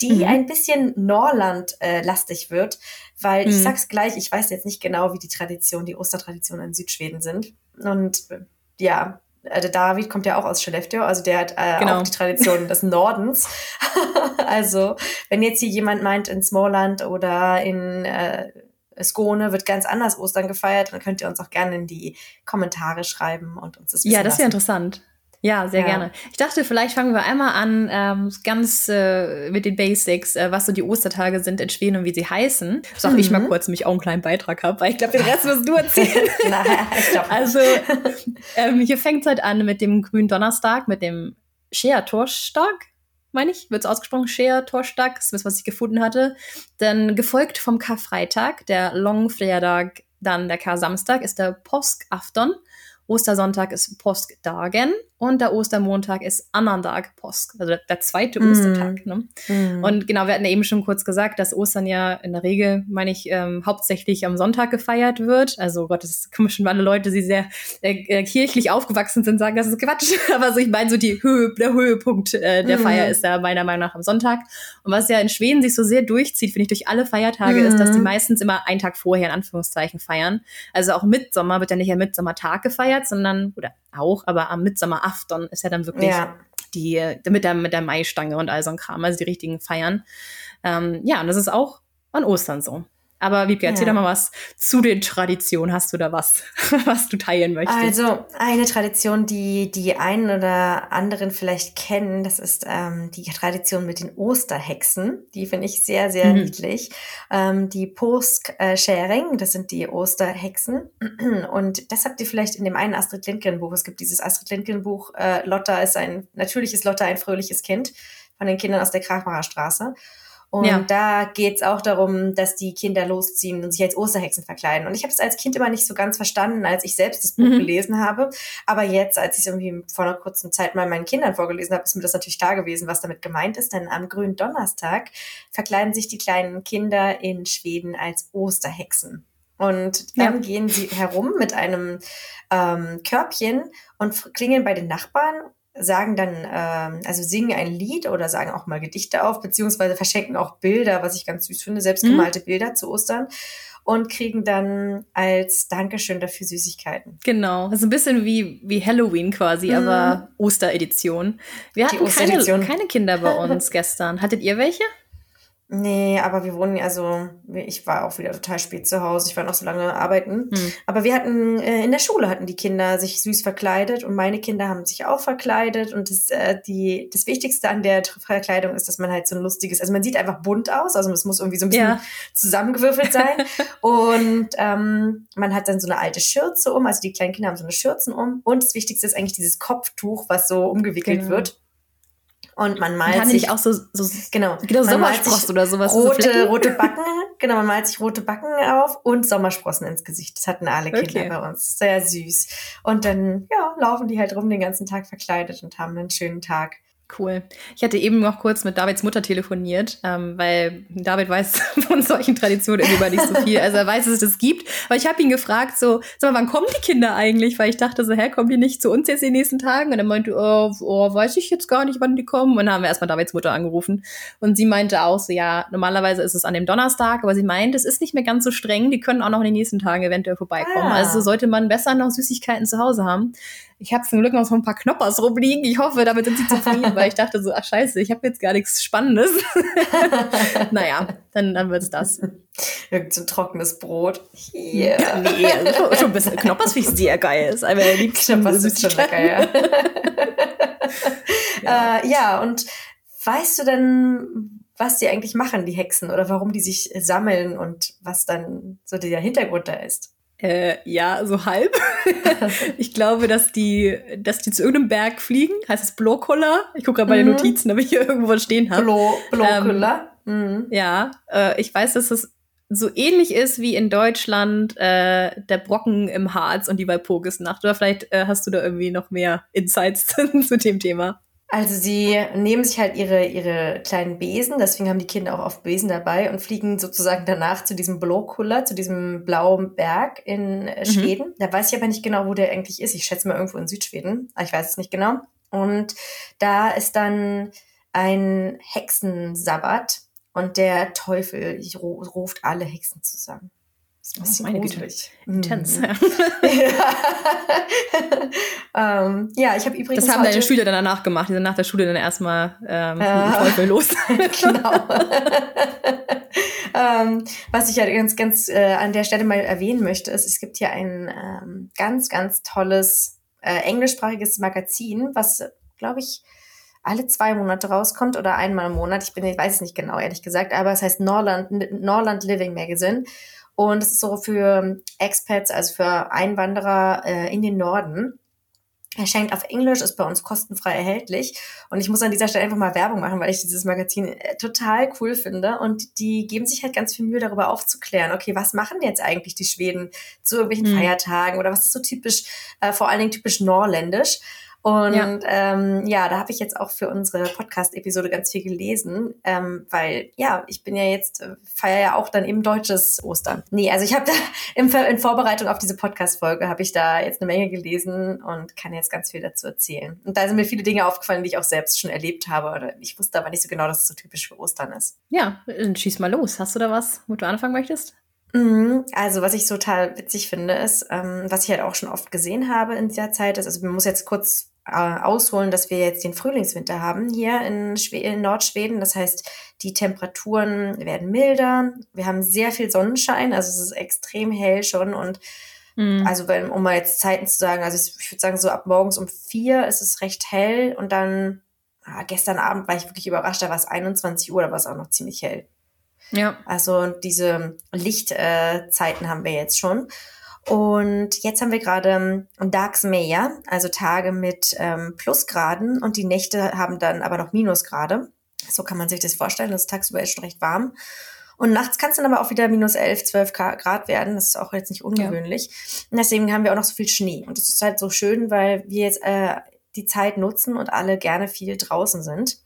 die mhm. ein bisschen Norland-lastig äh, wird, weil mhm. ich sag's gleich, ich weiß jetzt nicht genau, wie die Tradition, die Ostertraditionen in Südschweden sind. Und äh, ja, äh, David kommt ja auch aus Skellefteå, also der hat äh, genau. auch die Tradition des Nordens. also, wenn jetzt hier jemand meint, in Småland oder in äh, Skone wird ganz anders Ostern gefeiert, dann könnt ihr uns auch gerne in die Kommentare schreiben und uns das wissen Ja, das wäre interessant. Ja, sehr ja. gerne. Ich dachte, vielleicht fangen wir einmal an, ähm, ganz äh, mit den Basics, äh, was so die Ostertage sind in Schweden und wie sie heißen. Sag mhm. ich mal mhm. kurz, mich auch einen kleinen Beitrag habe, weil ich glaube, den Rest wirst du erzählen. Nein, Also, ähm, hier fängt es halt an mit dem grünen Donnerstag, mit dem Schertorstag, meine ich, wird es ausgesprochen, Schertorstag, das ist was ich gefunden hatte. Dann gefolgt vom Karfreitag, der Longfredag, dann der Kar-Samstag ist der Påskafton. Ostersonntag ist Påskdagen und der Ostermontag ist Annandag Påsk, also der, der zweite mm. Ostertag. Ne? Mm. Und genau, wir hatten ja eben schon kurz gesagt, dass Ostern ja in der Regel, meine ich, ähm, hauptsächlich am Sonntag gefeiert wird. Also Gott, das kommen schon alle Leute, die sehr äh, äh, kirchlich aufgewachsen sind, sagen, das ist Quatsch. Aber so, ich meine, so die Höhe, der Höhepunkt äh, der mm. Feier ist ja meiner Meinung nach am Sonntag. Und was ja in Schweden sich so sehr durchzieht, finde ich, durch alle Feiertage, ist, dass die mm. meistens immer einen Tag vorher in Anführungszeichen feiern. Also auch Mitsommer wird ja nicht am Mitsommertag gefeiert, sondern, oder auch, aber am Mitsommerafton ist ja dann wirklich ja. die, mit der, mit der Maistange und all so ein Kram, also die richtigen Feiern. Ähm, ja, und das ist auch an Ostern so. Aber Wiebke, erzähl ja. doch mal was zu den Traditionen. Hast du da was, was du teilen möchtest? Also eine Tradition, die die einen oder anderen vielleicht kennen, das ist ähm, die Tradition mit den Osterhexen. Die finde ich sehr, sehr mhm. niedlich. Ähm, die Post-Sharing, das sind die Osterhexen. Und das habt ihr vielleicht in dem einen Astrid Lindgren-Buch. Es gibt dieses Astrid Lindgren-Buch, äh, Lotta ist ein, natürlich ist Lotta ein fröhliches Kind von den Kindern aus der Krachmacher Straße. Und ja. da geht's auch darum, dass die Kinder losziehen und sich als Osterhexen verkleiden. Und ich habe es als Kind immer nicht so ganz verstanden, als ich selbst das Buch mhm. gelesen habe. Aber jetzt, als ich es irgendwie vor einer kurzen Zeit mal meinen Kindern vorgelesen habe, ist mir das natürlich klar gewesen, was damit gemeint ist. Denn am grünen Donnerstag verkleiden sich die kleinen Kinder in Schweden als Osterhexen. Und dann ja. gehen sie herum mit einem ähm, Körbchen und klingeln bei den Nachbarn sagen dann, ähm, also singen ein Lied oder sagen auch mal Gedichte auf, beziehungsweise verschenken auch Bilder, was ich ganz süß finde, selbstgemalte mhm. Bilder zu Ostern und kriegen dann als Dankeschön dafür Süßigkeiten. Genau, also ein bisschen wie, wie Halloween quasi, mhm. aber Osteredition. Wir hatten keine, keine Kinder bei uns gestern. Hattet ihr welche? Nee, aber wir wohnen, also ich war auch wieder total spät zu Hause. Ich war noch so lange arbeiten. Hm. Aber wir hatten, äh, in der Schule hatten die Kinder sich süß verkleidet und meine Kinder haben sich auch verkleidet. Und das, äh, die, das Wichtigste an der Verkleidung ist, dass man halt so ein lustiges, also man sieht einfach bunt aus, also es muss irgendwie so ein bisschen ja. zusammengewürfelt sein. und ähm, man hat dann so eine alte Schürze um, also die kleinen Kinder haben so eine Schürzen um. Und das Wichtigste ist eigentlich dieses Kopftuch, was so umgewickelt genau. wird und man malt Kann sich auch so, so genau, genau Sommersprossen oder sowas. Rote, so rote Backen, genau, man malt sich rote Backen auf und Sommersprossen ins Gesicht. Das hatten alle Kinder okay. bei uns. Sehr süß. Und dann, ja, laufen die halt rum den ganzen Tag verkleidet und haben einen schönen Tag. Cool. Ich hatte eben noch kurz mit Davids Mutter telefoniert, ähm, weil David weiß von solchen Traditionen irgendwie nicht so viel. Also er weiß, dass es das gibt. Aber ich habe ihn gefragt, so, sag mal, wann kommen die Kinder eigentlich? Weil ich dachte so, hä, kommen die nicht zu uns jetzt in den nächsten Tagen? Und er meinte, oh, oh weiß ich jetzt gar nicht, wann die kommen. Und dann haben wir erstmal Davids Mutter angerufen. Und sie meinte auch so, ja, normalerweise ist es an dem Donnerstag, aber sie meint, es ist nicht mehr ganz so streng. Die können auch noch in den nächsten Tagen eventuell vorbeikommen. Ah. Also sollte man besser noch Süßigkeiten zu Hause haben. Ich habe zum Glück noch so ein paar Knoppers rumliegen. Ich hoffe, damit sind sie zufrieden, weil ich dachte so, ach scheiße, ich habe jetzt gar nichts Spannendes. naja, dann, dann wird's das. Irgend so ein trockenes Brot. Yeah. Ja, nee, also schon, ein bisschen Knoppers finde ich sehr geil. Ist einfach der liebste Knoppers ist schon geil. ja. Äh, ja, und weißt du denn, was die eigentlich machen, die Hexen, oder warum die sich sammeln und was dann so der Hintergrund da ist? Äh, ja, so halb. ich glaube, dass die, dass die zu irgendeinem Berg fliegen. Heißt es Blokulla? Ich gucke gerade bei den mhm. Notizen, ob ich hier irgendwo stehen habe. Blo Blokulla? Ähm, mhm. Ja, äh, ich weiß, dass es so ähnlich ist wie in Deutschland äh, der Brocken im Harz und die Walpurgisnacht. Oder vielleicht äh, hast du da irgendwie noch mehr Insights zu dem Thema. Also sie nehmen sich halt ihre, ihre kleinen Besen, deswegen haben die Kinder auch oft Besen dabei und fliegen sozusagen danach zu diesem Blokulla, zu diesem blauen Berg in äh, mhm. Schweden. Mhm. Da weiß ich aber nicht genau, wo der eigentlich ist. Ich schätze mal irgendwo in Südschweden, aber ich weiß es nicht genau. Und da ist dann ein Hexensabbat und der Teufel ruft alle Hexen zusammen. Das ist ein bisschen oh, gruselig. Intens. Mhm. ja, ähm, ja ich habe übrigens. Das haben deine Schüler dann danach gemacht. Die sind nach der Schule dann erstmal ähm, äh, los. genau. ähm, was ich ja ganz, ganz äh, an der Stelle mal erwähnen möchte, ist, es gibt hier ein ähm, ganz, ganz tolles äh, englischsprachiges Magazin, was, glaube ich, alle zwei Monate rauskommt oder einmal im Monat. Ich bin, ich weiß es nicht genau, ehrlich gesagt, aber es heißt Norland, Norland Living Magazine. Und es ist so für Expats, also für Einwanderer äh, in den Norden. Erscheint auf Englisch, ist bei uns kostenfrei erhältlich. Und ich muss an dieser Stelle einfach mal Werbung machen, weil ich dieses Magazin äh, total cool finde. Und die geben sich halt ganz viel Mühe, darüber aufzuklären, okay, was machen jetzt eigentlich die Schweden zu irgendwelchen mhm. Feiertagen oder was ist so typisch, äh, vor allen Dingen typisch norländisch. Und ja, ähm, ja da habe ich jetzt auch für unsere Podcast-Episode ganz viel gelesen, ähm, weil ja, ich bin ja jetzt, äh, feiere ja auch dann eben deutsches Ostern. Nee, also ich habe da im, in Vorbereitung auf diese Podcast-Folge habe ich da jetzt eine Menge gelesen und kann jetzt ganz viel dazu erzählen. Und da sind mir viele Dinge aufgefallen, die ich auch selbst schon erlebt habe. Oder ich wusste aber nicht so genau, dass es so typisch für Ostern ist. Ja, dann schieß mal los. Hast du da was, wo du anfangen möchtest? Mhm. Also, was ich total witzig finde, ist, ähm, was ich halt auch schon oft gesehen habe in dieser Zeit, ist, also man muss jetzt kurz äh, ausholen, dass wir jetzt den Frühlingswinter haben hier in, in Nordschweden. Das heißt, die Temperaturen werden milder. Wir haben sehr viel Sonnenschein, also es ist extrem hell schon und mhm. also wenn, um mal jetzt Zeiten zu sagen, also ich, ich würde sagen, so ab morgens um vier ist es recht hell und dann ah, gestern Abend war ich wirklich überrascht, da war es 21 Uhr, da war es auch noch ziemlich hell. Ja. Also diese Lichtzeiten äh, haben wir jetzt schon. Und jetzt haben wir gerade ähm, Darks Meyer, also Tage mit ähm, Plusgraden und die Nächte haben dann aber noch Minusgrade. So kann man sich das vorstellen. Das ist tagsüber ist schon recht warm. Und nachts kann es dann aber auch wieder minus 11, 12 Grad werden. Das ist auch jetzt nicht ungewöhnlich. Ja. Und deswegen haben wir auch noch so viel Schnee. Und das ist halt so schön, weil wir jetzt äh, die Zeit nutzen und alle gerne viel draußen sind.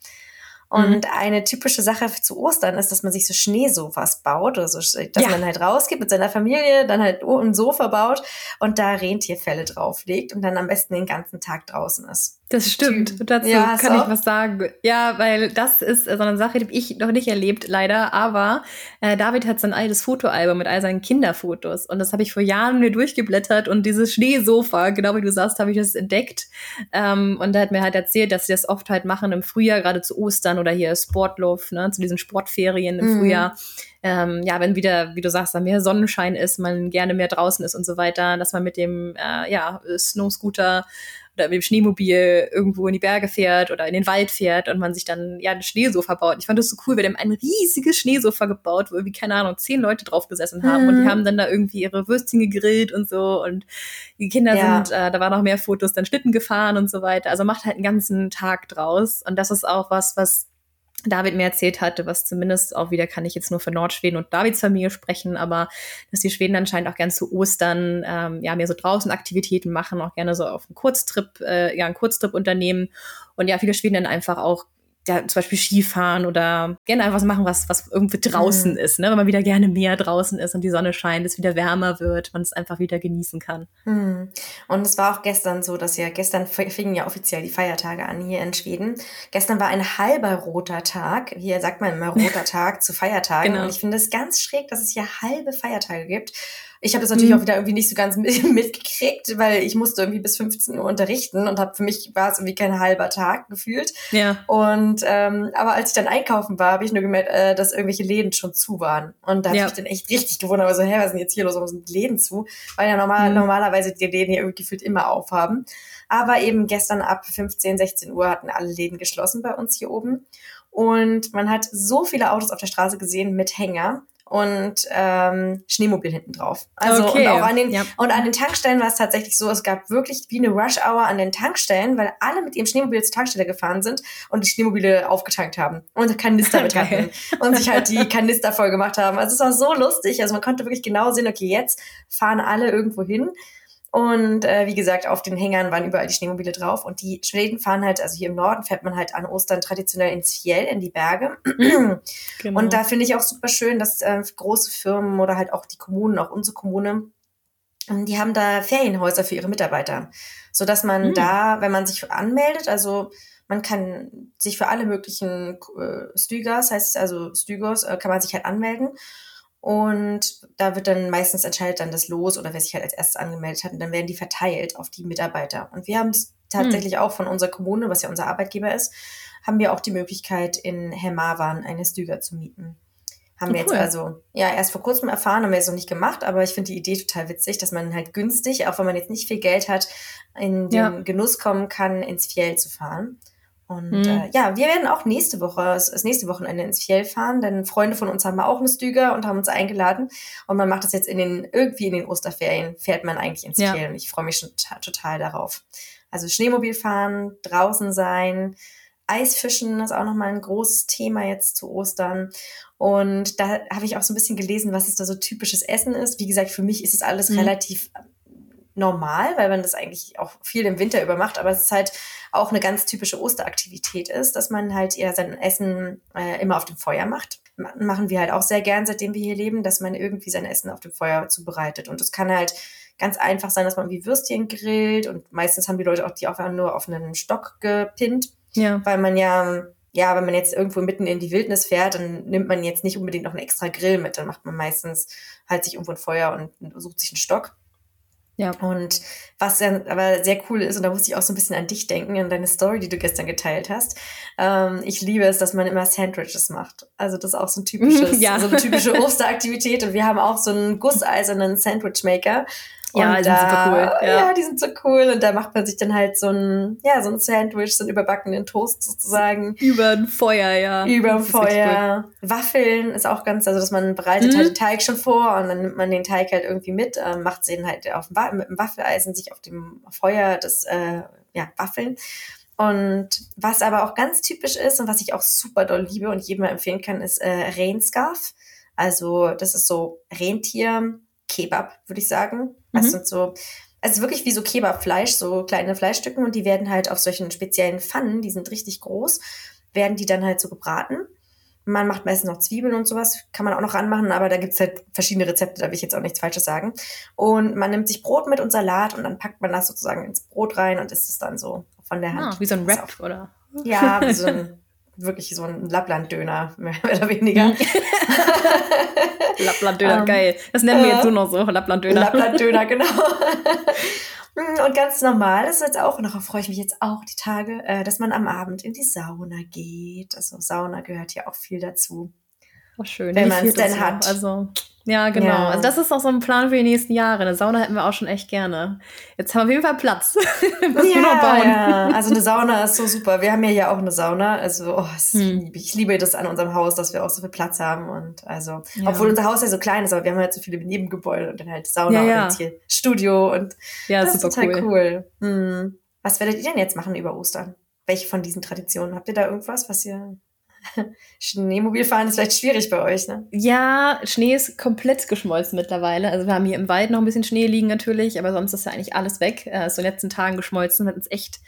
Und mhm. eine typische Sache zu Ostern ist, dass man sich so Schneesofas baut, oder so, dass ja. man halt rausgeht mit seiner Familie, dann halt ein Sofa baut und da Rentierfälle drauflegt und dann am besten den ganzen Tag draußen ist. Das stimmt. Und dazu ja, kann ich was sagen. Ja, weil das ist so eine Sache, die ich noch nicht erlebt, leider. Aber äh, David hat so ein altes Fotoalbum mit all seinen Kinderfotos. Und das habe ich vor Jahren mir durchgeblättert. Und dieses Schneesofa, genau wie du sagst, habe ich das entdeckt. Ähm, und er hat mir halt erzählt, dass sie das oft halt machen im Frühjahr, gerade zu Ostern oder hier Sportluft, ne, zu diesen Sportferien im mhm. Frühjahr. Ähm, ja, wenn wieder, wie du sagst, da mehr Sonnenschein ist, man gerne mehr draußen ist und so weiter, dass man mit dem äh, ja, Snowscooter oder mit dem Schneemobil irgendwo in die Berge fährt oder in den Wald fährt und man sich dann ja ein Schneesofa baut. Ich fand das so cool, wir haben ein riesiges Schneesofa gebaut, wo irgendwie, keine Ahnung, zehn Leute drauf gesessen haben mhm. und die mhm. haben dann da irgendwie ihre Würstchen gegrillt und so und die Kinder ja. sind, äh, da waren noch mehr Fotos, dann Schlitten gefahren und so weiter. Also macht halt einen ganzen Tag draus und das ist auch was, was David mir erzählt hatte, was zumindest auch wieder kann ich jetzt nur für Nordschweden und Davids Familie sprechen, aber dass die Schweden anscheinend auch gern zu Ostern ähm, ja mehr so draußen Aktivitäten machen, auch gerne so auf einen Kurztrip, äh, ja einen Kurztrip unternehmen. Und ja viele Schweden dann einfach auch ja, zum Beispiel Skifahren oder gerne einfach was machen, was, was irgendwie draußen mhm. ist, ne? Wenn man wieder gerne mehr draußen ist und die Sonne scheint, es wieder wärmer wird, man es einfach wieder genießen kann. Mhm. Und es war auch gestern so, dass ja, gestern fingen ja offiziell die Feiertage an hier in Schweden. Gestern war ein halber roter Tag. Hier sagt man immer roter Tag zu Feiertagen. Genau. Und ich finde es ganz schräg, dass es hier halbe Feiertage gibt. Ich habe das natürlich mhm. auch wieder irgendwie nicht so ganz mitgekriegt, weil ich musste irgendwie bis 15 Uhr unterrichten und habe für mich war es irgendwie kein halber Tag gefühlt. Ja. Und ähm, aber als ich dann einkaufen war, habe ich nur gemerkt, äh, dass irgendwelche Läden schon zu waren. Und da habe ja. ich dann echt richtig gewundert, aber so, hä, was ist denn jetzt hier los? Warum sind Läden zu? Weil ja normal, mhm. normalerweise die Läden hier irgendwie gefühlt immer aufhaben. Aber eben gestern ab 15, 16 Uhr hatten alle Läden geschlossen bei uns hier oben. Und man hat so viele Autos auf der Straße gesehen mit Hänger und ähm, Schneemobil hinten drauf. Also okay. und auch an den ja. und an den Tankstellen war es tatsächlich so, es gab wirklich wie eine Rush Hour an den Tankstellen, weil alle mit ihrem Schneemobil zur Tankstelle gefahren sind und die Schneemobile aufgetankt haben und Kanister mit hatten und sich halt die Kanister voll gemacht haben. Also es war so lustig, also man konnte wirklich genau sehen, okay, jetzt fahren alle irgendwo hin und äh, wie gesagt, auf den Hängern waren überall die Schneemobile drauf. Und die Schweden fahren halt, also hier im Norden fährt man halt an Ostern traditionell ins Fjell, in die Berge. Genau. Und da finde ich auch super schön, dass äh, große Firmen oder halt auch die Kommunen, auch unsere Kommune, ähm, die haben da Ferienhäuser für ihre Mitarbeiter. Sodass man mhm. da, wenn man sich anmeldet, also man kann sich für alle möglichen äh, Stygers, heißt also Stygos, äh, kann man sich halt anmelden. Und da wird dann meistens entscheidet dann das Los oder wer sich halt als erstes angemeldet hat. Und dann werden die verteilt auf die Mitarbeiter. Und wir haben es tatsächlich hm. auch von unserer Kommune, was ja unser Arbeitgeber ist, haben wir auch die Möglichkeit, in Hermavan eine Stüger zu mieten. Haben oh, wir jetzt also, ja, erst vor kurzem erfahren, haben wir jetzt noch nicht gemacht, aber ich finde die Idee total witzig, dass man halt günstig, auch wenn man jetzt nicht viel Geld hat, in den ja. Genuss kommen kann, ins Fjell zu fahren. Und mhm. äh, ja, wir werden auch nächste Woche, das nächste Wochenende ins Fjell fahren, denn Freunde von uns haben auch eine Stüger und haben uns eingeladen. Und man macht das jetzt in den, irgendwie in den Osterferien, fährt man eigentlich ins ja. Fjell. Und ich freue mich schon total darauf. Also Schneemobil fahren, draußen sein, Eisfischen ist auch nochmal ein großes Thema jetzt zu Ostern. Und da habe ich auch so ein bisschen gelesen, was es da so typisches Essen ist. Wie gesagt, für mich ist es alles mhm. relativ normal, weil man das eigentlich auch viel im Winter über macht, aber es ist halt auch eine ganz typische Osteraktivität ist, dass man halt eher sein Essen äh, immer auf dem Feuer macht. Machen wir halt auch sehr gern, seitdem wir hier leben, dass man irgendwie sein Essen auf dem Feuer zubereitet. Und es kann halt ganz einfach sein, dass man wie Würstchen grillt und meistens haben die Leute auch die auch nur auf einen Stock gepinnt, ja. weil man ja ja, wenn man jetzt irgendwo mitten in die Wildnis fährt, dann nimmt man jetzt nicht unbedingt noch einen extra Grill mit. Dann macht man meistens halt sich irgendwo ein Feuer und sucht sich einen Stock. Ja. Und was dann aber sehr cool ist, und da musste ich auch so ein bisschen an dich denken, an deine Story, die du gestern geteilt hast. Ähm, ich liebe es, dass man immer Sandwiches macht. Also das ist auch so ein typisches, ja. so eine typische Osteraktivität. Und wir haben auch so einen gusseisernen Sandwichmaker. Ja, die sind super cool. Ja. ja. die sind so cool. Und da macht man sich dann halt so ein, ja, so ein Sandwich, so einen überbackenen Toast sozusagen. Über ein Feuer, ja. Über ein Feuer. Cool. Waffeln ist auch ganz, also dass man bereitet mhm. halt den Teig schon vor und dann nimmt man den Teig halt irgendwie mit, äh, macht den halt auf dem, mit dem Waffeleisen sich auf dem Feuer das, äh, ja, Waffeln. Und was aber auch ganz typisch ist und was ich auch super doll liebe und jedem empfehlen kann, ist äh, Rehnscarf. Also das ist so Rentier Kebab, würde ich sagen. Das mhm. sind so, also wirklich wie so Kebabfleisch, so kleine Fleischstücken und die werden halt auf solchen speziellen Pfannen, die sind richtig groß, werden die dann halt so gebraten. Man macht meistens noch Zwiebeln und sowas, kann man auch noch ranmachen, aber da gibt's halt verschiedene Rezepte, da will ich jetzt auch nichts Falsches sagen. Und man nimmt sich Brot mit und Salat und dann packt man das sozusagen ins Brot rein und isst es dann so von der Hand. Ah, wie so ein Wrap, oder? Ja, wie so ein, wirklich so ein Lappland-Döner, mehr oder weniger. Lappland-Döner, um, geil. Das nennen wir jetzt nur noch so, Lappland-Döner. Lappland-Döner, genau. Und ganz normal ist jetzt auch, und darauf freue ich mich jetzt auch die Tage, äh, dass man am Abend in die Sauna geht. Also Sauna gehört ja auch viel dazu. Oh, schön. Wenn man es denn hat. Also ja, genau. Ja. Also das ist auch so ein Plan für die nächsten Jahre. Eine Sauna hätten wir auch schon echt gerne. Jetzt haben wir auf jeden Fall Platz. ja, noch bauen. ja, also eine Sauna ist so super. Wir haben ja hier auch eine Sauna. Also oh, hm. ich liebe das an unserem Haus, dass wir auch so viel Platz haben. Und also, ja. obwohl unser Haus ja so klein ist, aber wir haben halt so viele Nebengebäude und dann halt Sauna ja, und jetzt hier Studio und ja, das super ist total cool. cool. Hm. Was werdet ihr denn jetzt machen über Ostern? Welche von diesen Traditionen? Habt ihr da irgendwas, was ihr Schneemobilfahren ist vielleicht schwierig bei euch, ne? Ja, Schnee ist komplett geschmolzen mittlerweile. Also wir haben hier im Wald noch ein bisschen Schnee liegen natürlich, aber sonst ist ja eigentlich alles weg. Äh, ist so in den letzten Tagen geschmolzen, hat uns echt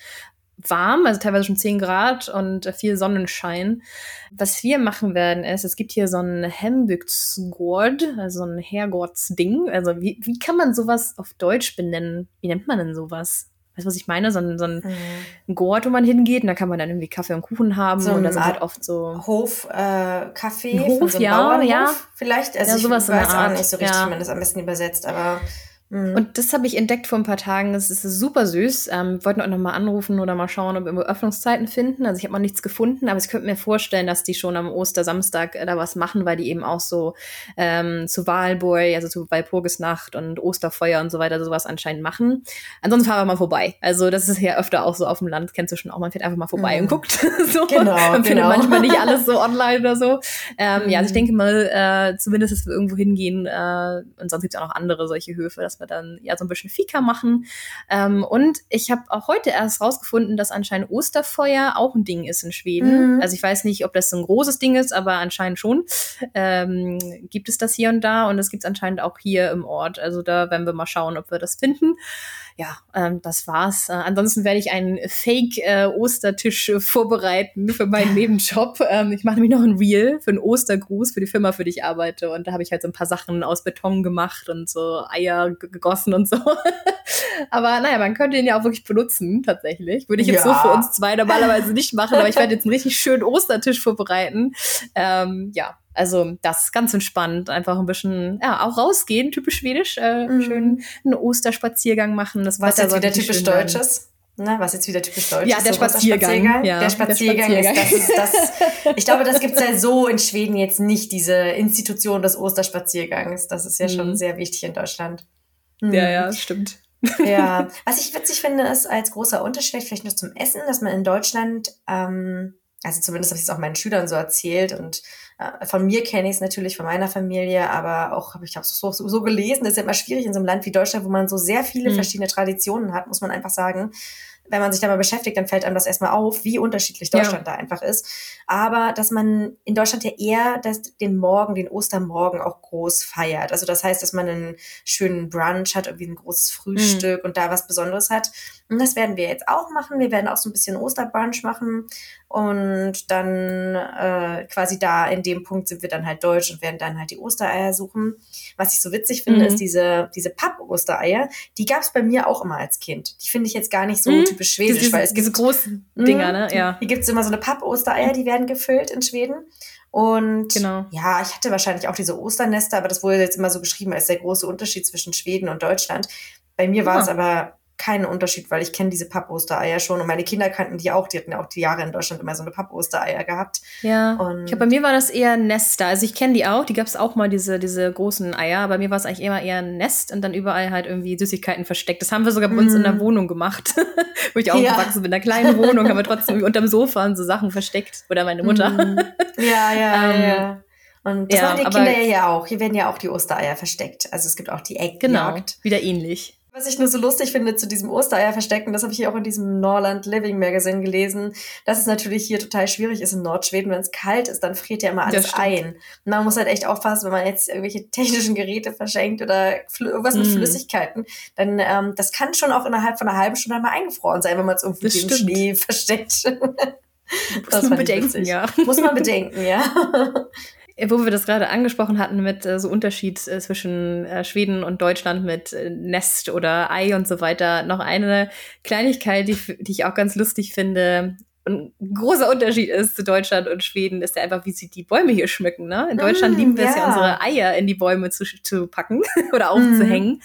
warm, also teilweise schon 10 Grad und viel Sonnenschein. Was wir machen werden ist, es gibt hier so ein Hembygdsgård, also ein Herrgårdsding. Also wie, wie kann man sowas auf Deutsch benennen? Wie nennt man denn sowas? Weißt du, was ich meine? So ein, so ein, mhm. Gort, wo man hingeht und da kann man dann irgendwie Kaffee und Kuchen haben so und da sind halt oft so Hof äh, Kaffee Hof, von so ja, ja. vielleicht. Also ja, sowas ich weiß auch nicht so richtig, ja. wie man das am besten übersetzt, aber Mhm. Und das habe ich entdeckt vor ein paar Tagen. Das ist super süß. Ähm, wollten auch noch mal anrufen oder mal schauen, ob wir Öffnungszeiten finden. Also ich habe noch nichts gefunden, aber ich könnte mir vorstellen, dass die schon am Ostersamstag äh, da was machen, weil die eben auch so ähm, zu Walburg, also zu Walpurgisnacht und Osterfeuer und so weiter sowas anscheinend machen. Ansonsten fahren wir mal vorbei. Also das ist ja öfter auch so auf dem Land, kennst du schon auch. Man fährt einfach mal vorbei mhm. und guckt. so. Genau. Man findet genau. manchmal nicht alles so online oder so. Ähm, mhm. Ja, also ich mhm. denke mal, äh, zumindest, dass wir irgendwo hingehen. Äh, und sonst gibt es auch noch andere solche Höfe, dass wir wir dann ja so ein bisschen Fika machen. Ähm, und ich habe auch heute erst rausgefunden, dass anscheinend Osterfeuer auch ein Ding ist in Schweden. Mhm. Also ich weiß nicht, ob das so ein großes Ding ist, aber anscheinend schon. Ähm, gibt es das hier und da und das gibt es anscheinend auch hier im Ort. Also da werden wir mal schauen, ob wir das finden ja, ähm, das war's. Äh, ansonsten werde ich einen Fake-Ostertisch äh, vorbereiten für meinen Nebenjob. Ähm, ich mache nämlich noch ein Reel für einen Ostergruß für die Firma, für die ich arbeite. Und da habe ich halt so ein paar Sachen aus Beton gemacht und so Eier gegossen und so. aber naja, man könnte ihn ja auch wirklich benutzen, tatsächlich. Würde ich jetzt ja. so für uns zwei normalerweise nicht machen, aber ich werde jetzt einen richtig schönen Ostertisch vorbereiten. Ähm, ja, also das ist ganz entspannt, einfach ein bisschen, ja, auch rausgehen, typisch schwedisch, äh, mhm. schön einen Osterspaziergang machen. Das Was jetzt wieder typisch Deutsches? Ne, was jetzt wieder typisch deutsch ja, ist. Der, so Spaziergang. Spaziergang. Ja, der Spaziergang. Der Spaziergang, ist, das ist das. Ich glaube, das gibt's ja so in Schweden jetzt nicht, diese Institution des Osterspaziergangs. Das ist ja mhm. schon sehr wichtig in Deutschland. Mhm. Ja, ja, stimmt. Ja, was ich witzig finde, ist als großer Unterschied, vielleicht nur zum Essen, dass man in Deutschland, ähm, also zumindest habe ich es auch meinen Schülern so erzählt und von mir kenne ich es natürlich, von meiner Familie, aber auch habe ich habe so, so, so gelesen, das ist ja immer schwierig in so einem Land wie Deutschland, wo man so sehr viele mhm. verschiedene Traditionen hat, muss man einfach sagen wenn man sich damit beschäftigt, dann fällt einem das erstmal auf, wie unterschiedlich Deutschland ja. da einfach ist. Aber dass man in Deutschland ja eher das, den Morgen, den Ostermorgen auch groß feiert. Also das heißt, dass man einen schönen Brunch hat, irgendwie ein großes Frühstück mhm. und da was Besonderes hat. Und das werden wir jetzt auch machen. Wir werden auch so ein bisschen Osterbrunch machen. Und dann äh, quasi da in dem Punkt sind wir dann halt deutsch und werden dann halt die Ostereier suchen. Was ich so witzig finde, mhm. ist diese, diese Papp-Ostereier. Die gab es bei mir auch immer als Kind. Die finde ich jetzt gar nicht so mhm. Typisch schwedisch, diese, weil es diese gibt großen Dinger, ne? Ja. Hier gibt es immer so eine Papp-Ostereier, die werden gefüllt in Schweden. Und genau. ja, ich hatte wahrscheinlich auch diese Osternester, aber das wurde jetzt immer so geschrieben als der große Unterschied zwischen Schweden und Deutschland Bei mir war es aber keinen Unterschied, weil ich kenne diese Pappostereier schon und meine Kinder kannten die auch. Die hatten ja auch die Jahre in Deutschland immer so eine Pappostereier gehabt. Ja. Und ich glaube, bei mir war das eher Nester. Also ich kenne die auch. Die gab es auch mal, diese, diese großen Eier. Bei mir war es eigentlich immer eher ein Nest und dann überall halt irgendwie Süßigkeiten versteckt. Das haben wir sogar bei uns mm. in der Wohnung gemacht. Wo ich auch ja. gewachsen bin. In einer kleinen Wohnung haben wir trotzdem unterm Sofa und so Sachen versteckt. Oder meine Mutter. Mm. Ja, ja, ähm, ja. Und das ja, machen die Kinder ja hier auch. Hier werden ja auch die Ostereier versteckt. Also es gibt auch die Eckjagd. Genau, wieder ähnlich. Was ich nur so lustig finde zu diesem Ostereierverstecken, das habe ich hier auch in diesem Norland Living Magazine gelesen, dass es natürlich hier total schwierig ist in Nordschweden. Wenn es kalt ist, dann friert ja immer alles ein. Und man muss halt echt aufpassen, wenn man jetzt irgendwelche technischen Geräte verschenkt oder irgendwas mit mm. Flüssigkeiten, dann ähm, das kann schon auch innerhalb von einer halben Stunde mal eingefroren sein, wenn man es irgendwie im Schnee versteckt. Muss man bedenken, ja. Muss man bedenken, ja. Äh, wo wir das gerade angesprochen hatten mit äh, so Unterschied äh, zwischen äh, Schweden und Deutschland mit äh, Nest oder Ei und so weiter, noch eine Kleinigkeit, die, die ich auch ganz lustig finde. ein großer Unterschied ist zu Deutschland und Schweden, ist ja einfach, wie sie die Bäume hier schmücken. Ne? In Deutschland mm, lieben wir yeah. es ja, unsere Eier in die Bäume zu, zu packen oder aufzuhängen. Mm.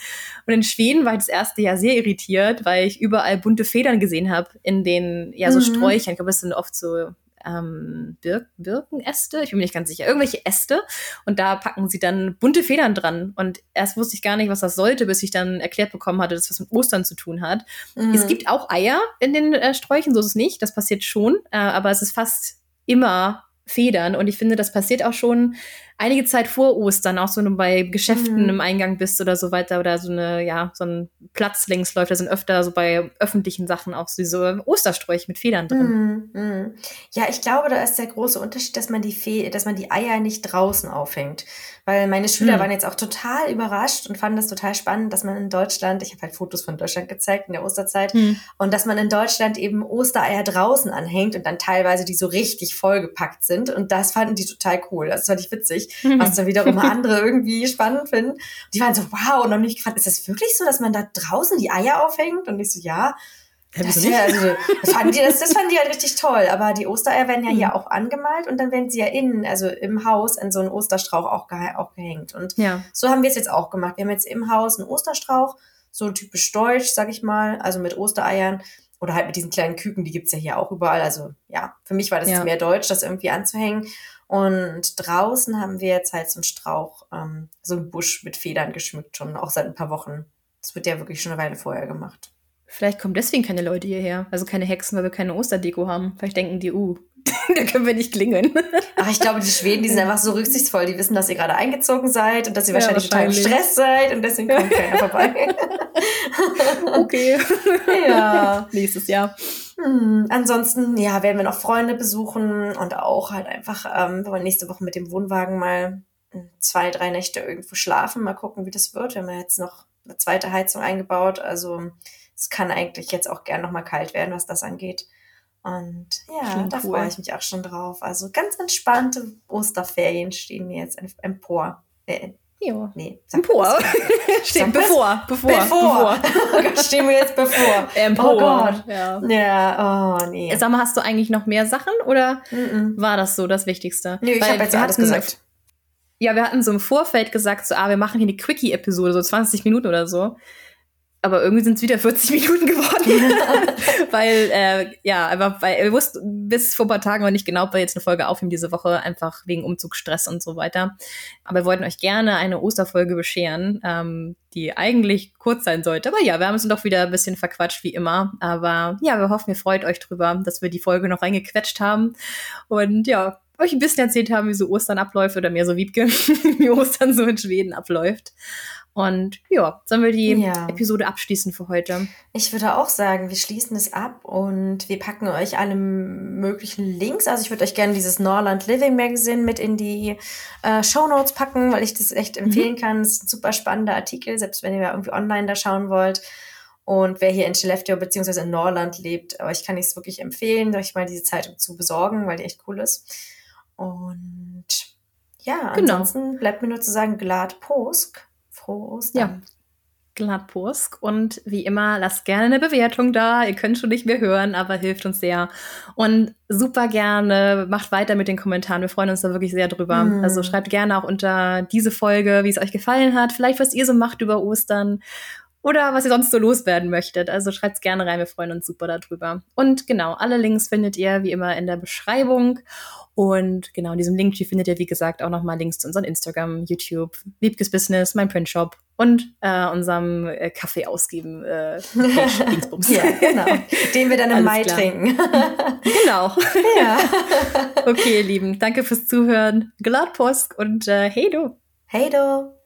Und in Schweden war ich das erste Jahr sehr irritiert, weil ich überall bunte Federn gesehen habe in den, ja, so mm. Sträuchern. Ich glaube, es sind oft so ähm, Bir Birkenäste, ich bin mir nicht ganz sicher, irgendwelche Äste und da packen sie dann bunte Federn dran und erst wusste ich gar nicht, was das sollte, bis ich dann erklärt bekommen hatte, dass das was mit Ostern zu tun hat. Mhm. Es gibt auch Eier in den äh, Sträuchen, so ist es nicht, das passiert schon, äh, aber es ist fast immer Federn. Und ich finde, das passiert auch schon einige Zeit vor Ostern, auch so bei Geschäften mhm. im Eingang bist oder so weiter oder so eine, ja, so ein Platz längs läuft. Da sind öfter so bei öffentlichen Sachen auch so diese Ostersträuche mit Federn drin. Mhm. Mhm. Ja, ich glaube, da ist der große Unterschied, dass man die Fe dass man die Eier nicht draußen aufhängt. Weil meine Schüler mhm. waren jetzt auch total überrascht und fanden das total spannend, dass man in Deutschland, ich habe halt Fotos von Deutschland gezeigt in der Osterzeit, mhm. und dass man in Deutschland eben Ostereier draußen anhängt und dann teilweise die so richtig vollgepackt sind. Und das fanden die total cool. Das fand ich witzig was dann wiederum andere irgendwie spannend finden. Die waren so, wow, und dann ich gefragt, ist das wirklich so, dass man da draußen die Eier aufhängt? Und ich so, ja. Das, ja, also, das, fanden die, das, das fanden die halt richtig toll. Aber die Ostereier werden ja hier mhm. auch angemalt und dann werden sie ja innen, also im Haus, in so einen Osterstrauch auch, ge auch gehängt. Und ja. so haben wir es jetzt auch gemacht. Wir haben jetzt im Haus einen Osterstrauch, so typisch deutsch, sag ich mal, also mit Ostereiern oder halt mit diesen kleinen Küken, die gibt's ja hier auch überall. Also ja, für mich war das ja. mehr deutsch, das irgendwie anzuhängen. Und draußen haben wir jetzt halt so einen Strauch, ähm, so einen Busch mit Federn geschmückt, schon auch seit ein paar Wochen. Das wird ja wirklich schon eine Weile vorher gemacht. Vielleicht kommen deswegen keine Leute hierher. Also keine Hexen, weil wir keine Osterdeko haben. Vielleicht denken die, uh, da können wir nicht klingeln. Ach, ich glaube, die Schweden, die sind einfach so rücksichtsvoll. Die wissen, dass ihr gerade eingezogen seid und dass ihr wahrscheinlich, ja, wahrscheinlich. total im Stress seid und deswegen kommt keiner vorbei. okay. Ja. Nächstes Jahr. Hm, ansonsten, ja, werden wir noch Freunde besuchen und auch halt einfach, ähm, wir wollen nächste Woche mit dem Wohnwagen mal zwei, drei Nächte irgendwo schlafen. Mal gucken, wie das wird. Wir haben ja jetzt noch eine zweite Heizung eingebaut. Also es kann eigentlich jetzt auch gern noch mal kalt werden, was das angeht. Und ja, Klingt da cool. freue ich mich auch schon drauf. Also ganz entspannte Osterferien stehen mir jetzt empor. Äh, ja. Nee, empor. Stehen bevor, bevor, bevor. bevor. stehen wir jetzt bevor. Empor. Oh Gott. Ja. ja, oh nee. Sag mal, hast du eigentlich noch mehr Sachen oder mm -mm. war das so das Wichtigste? Nee, ich habe jetzt alles gesagt. Ja, wir hatten so im Vorfeld gesagt, so, ah, wir machen hier eine Quickie-Episode, so 20 Minuten oder so aber irgendwie sind es wieder 40 Minuten geworden. weil, äh, ja, einfach, weil wir wussten bis vor ein paar Tagen noch nicht genau, ob wir jetzt eine Folge aufnehmen diese Woche, einfach wegen Umzugsstress und so weiter. Aber wir wollten euch gerne eine Osterfolge bescheren, ähm, die eigentlich kurz sein sollte. Aber ja, wir haben uns doch wieder ein bisschen verquatscht, wie immer. Aber ja, wir hoffen, ihr freut euch drüber, dass wir die Folge noch reingequetscht haben. Und ja, euch ein bisschen erzählt haben, wie so Ostern abläuft oder mehr so Wiebke, wie Ostern so in Schweden abläuft. Und ja, sollen wir die ja. Episode abschließen für heute? Ich würde auch sagen, wir schließen es ab und wir packen euch alle möglichen Links. Also ich würde euch gerne dieses Norland Living Magazine mit in die äh, Show Notes packen, weil ich das echt empfehlen mhm. kann. Das ist ein super spannender Artikel, selbst wenn ihr irgendwie online da schauen wollt. Und wer hier in Skellefteå bzw. in Norland lebt, aber ich kann es wirklich empfehlen, euch mal diese Zeitung zu besorgen, weil die echt cool ist. Und ja, genau. ansonsten bleibt mir nur zu sagen, Glad Posk frohe Ostern. Ja. Gladpursk. Und wie immer, lasst gerne eine Bewertung da. Ihr könnt schon nicht mehr hören, aber hilft uns sehr. Und super gerne, macht weiter mit den Kommentaren. Wir freuen uns da wirklich sehr drüber. Mm. Also schreibt gerne auch unter diese Folge, wie es euch gefallen hat. Vielleicht, was ihr so macht über Ostern. Oder was ihr sonst so loswerden möchtet. Also schreibt's gerne rein, wir freuen uns super darüber. Und genau, alle Links findet ihr wie immer in der Beschreibung. Und genau, in diesem Link findet ihr, wie gesagt, auch nochmal Links zu unserem Instagram, YouTube, Wiebkes Business, mein Printshop und äh, unserem äh, Kaffee ausgeben äh, Dingsbums. ja, genau. Den wir dann im Mai klar. trinken. genau. Ja. okay, ihr Lieben, danke fürs Zuhören. Gladpost und äh, hey du. Hey du.